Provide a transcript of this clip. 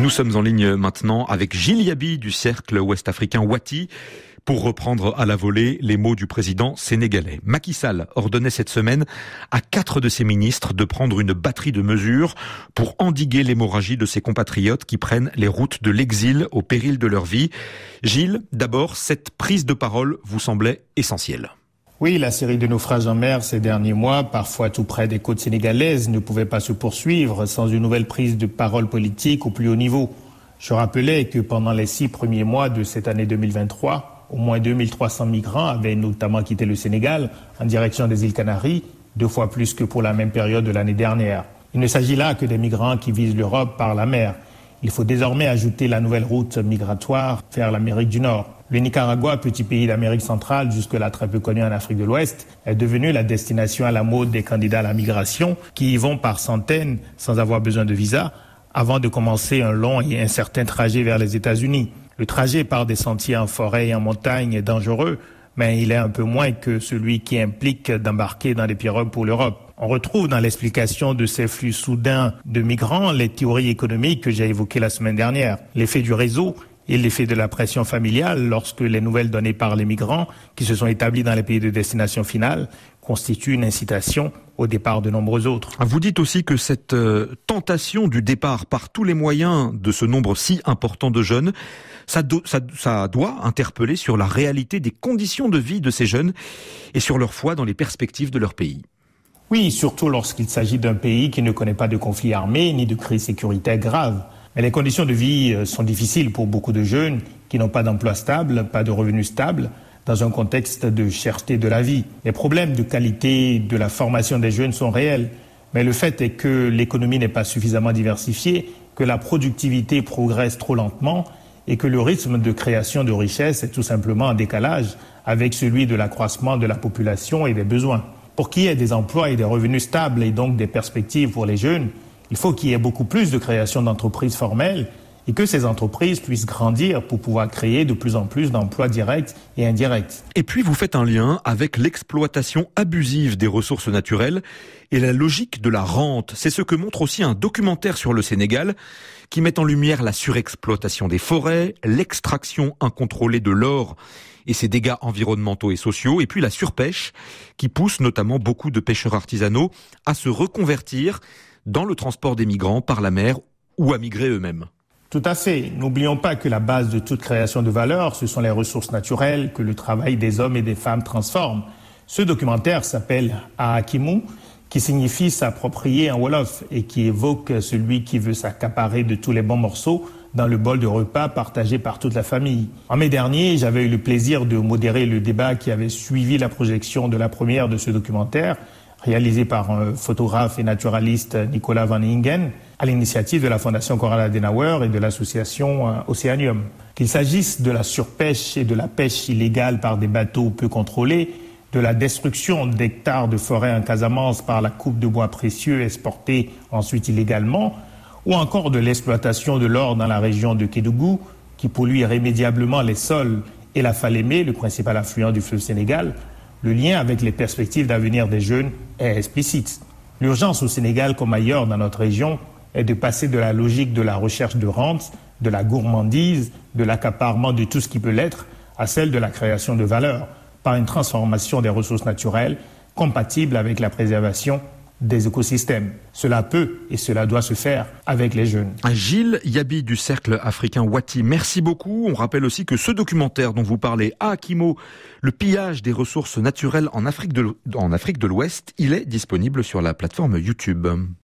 Nous sommes en ligne maintenant avec Gilles Yabi du cercle ouest-africain Wati pour reprendre à la volée les mots du président sénégalais. Macky Sall ordonnait cette semaine à quatre de ses ministres de prendre une batterie de mesures pour endiguer l'hémorragie de ses compatriotes qui prennent les routes de l'exil au péril de leur vie. Gilles, d'abord, cette prise de parole vous semblait essentielle. Oui, la série de naufrages en mer ces derniers mois, parfois tout près des côtes sénégalaises, ne pouvait pas se poursuivre sans une nouvelle prise de parole politique au plus haut niveau. Je rappelais que pendant les six premiers mois de cette année 2023, au moins 2300 migrants avaient notamment quitté le Sénégal en direction des îles Canaries, deux fois plus que pour la même période de l'année dernière. Il ne s'agit là que des migrants qui visent l'Europe par la mer. Il faut désormais ajouter la nouvelle route migratoire vers l'Amérique du Nord. Le Nicaragua, petit pays d'Amérique centrale, jusque-là très peu connu en Afrique de l'Ouest, est devenu la destination à la mode des candidats à la migration qui y vont par centaines sans avoir besoin de visa avant de commencer un long et incertain trajet vers les États-Unis. Le trajet par des sentiers en forêt et en montagne est dangereux, mais il est un peu moins que celui qui implique d'embarquer dans des pirogues pour l'Europe. On retrouve dans l'explication de ces flux soudains de migrants les théories économiques que j'ai évoquées la semaine dernière. L'effet du réseau et l'effet de la pression familiale lorsque les nouvelles données par les migrants qui se sont établis dans les pays de destination finale constituent une incitation au départ de nombreux autres. Vous dites aussi que cette euh, tentation du départ par tous les moyens de ce nombre si important de jeunes, ça, doit interpeller sur la réalité des conditions de vie de ces jeunes et sur leur foi dans les perspectives de leur pays. Oui, surtout lorsqu'il s'agit d'un pays qui ne connaît pas de conflit armé ni de crise sécuritaire grave. Mais les conditions de vie euh, sont difficiles pour beaucoup de jeunes qui n'ont pas d'emploi stable, pas de revenus stables, dans un contexte de cherté de la vie. Les problèmes de qualité de la formation des jeunes sont réels, mais le fait est que l'économie n'est pas suffisamment diversifiée, que la productivité progresse trop lentement et que le rythme de création de richesses est tout simplement en décalage avec celui de l'accroissement de la population et des besoins. Pour qu'il y ait des emplois et des revenus stables et donc des perspectives pour les jeunes, il faut qu'il y ait beaucoup plus de création d'entreprises formelles et que ces entreprises puissent grandir pour pouvoir créer de plus en plus d'emplois directs et indirects. Et puis vous faites un lien avec l'exploitation abusive des ressources naturelles et la logique de la rente. C'est ce que montre aussi un documentaire sur le Sénégal qui met en lumière la surexploitation des forêts, l'extraction incontrôlée de l'or et ses dégâts environnementaux et sociaux, et puis la surpêche qui pousse notamment beaucoup de pêcheurs artisanaux à se reconvertir dans le transport des migrants par la mer ou à migrer eux-mêmes. Tout à fait. N'oublions pas que la base de toute création de valeur, ce sont les ressources naturelles que le travail des hommes et des femmes transforme. Ce documentaire s'appelle Aakimu, qui signifie s'approprier en Wolof et qui évoque celui qui veut s'accaparer de tous les bons morceaux dans le bol de repas partagé par toute la famille. En mai dernier, j'avais eu le plaisir de modérer le débat qui avait suivi la projection de la première de ce documentaire, réalisé par un photographe et naturaliste Nicolas Van Ingen, à l'initiative de la Fondation Conrad Adenauer et de l'association euh, Océanium. Qu'il s'agisse de la surpêche et de la pêche illégale par des bateaux peu contrôlés, de la destruction d'hectares de forêt en Casamance par la coupe de bois précieux exportés ensuite illégalement, ou encore de l'exploitation de l'or dans la région de Kédougou, qui pollue irrémédiablement les sols et la Falémé, le principal affluent du fleuve Sénégal, le lien avec les perspectives d'avenir des jeunes est explicite. L'urgence au Sénégal comme ailleurs dans notre région est de passer de la logique de la recherche de rente, de la gourmandise, de l'accaparement de tout ce qui peut l'être, à celle de la création de valeur par une transformation des ressources naturelles compatible avec la préservation des écosystèmes. Cela peut et cela doit se faire avec les jeunes. Gilles Yabi du Cercle africain Wati, merci beaucoup. On rappelle aussi que ce documentaire dont vous parlez, Akimo, le pillage des ressources naturelles en Afrique de l'Ouest, il est disponible sur la plateforme YouTube.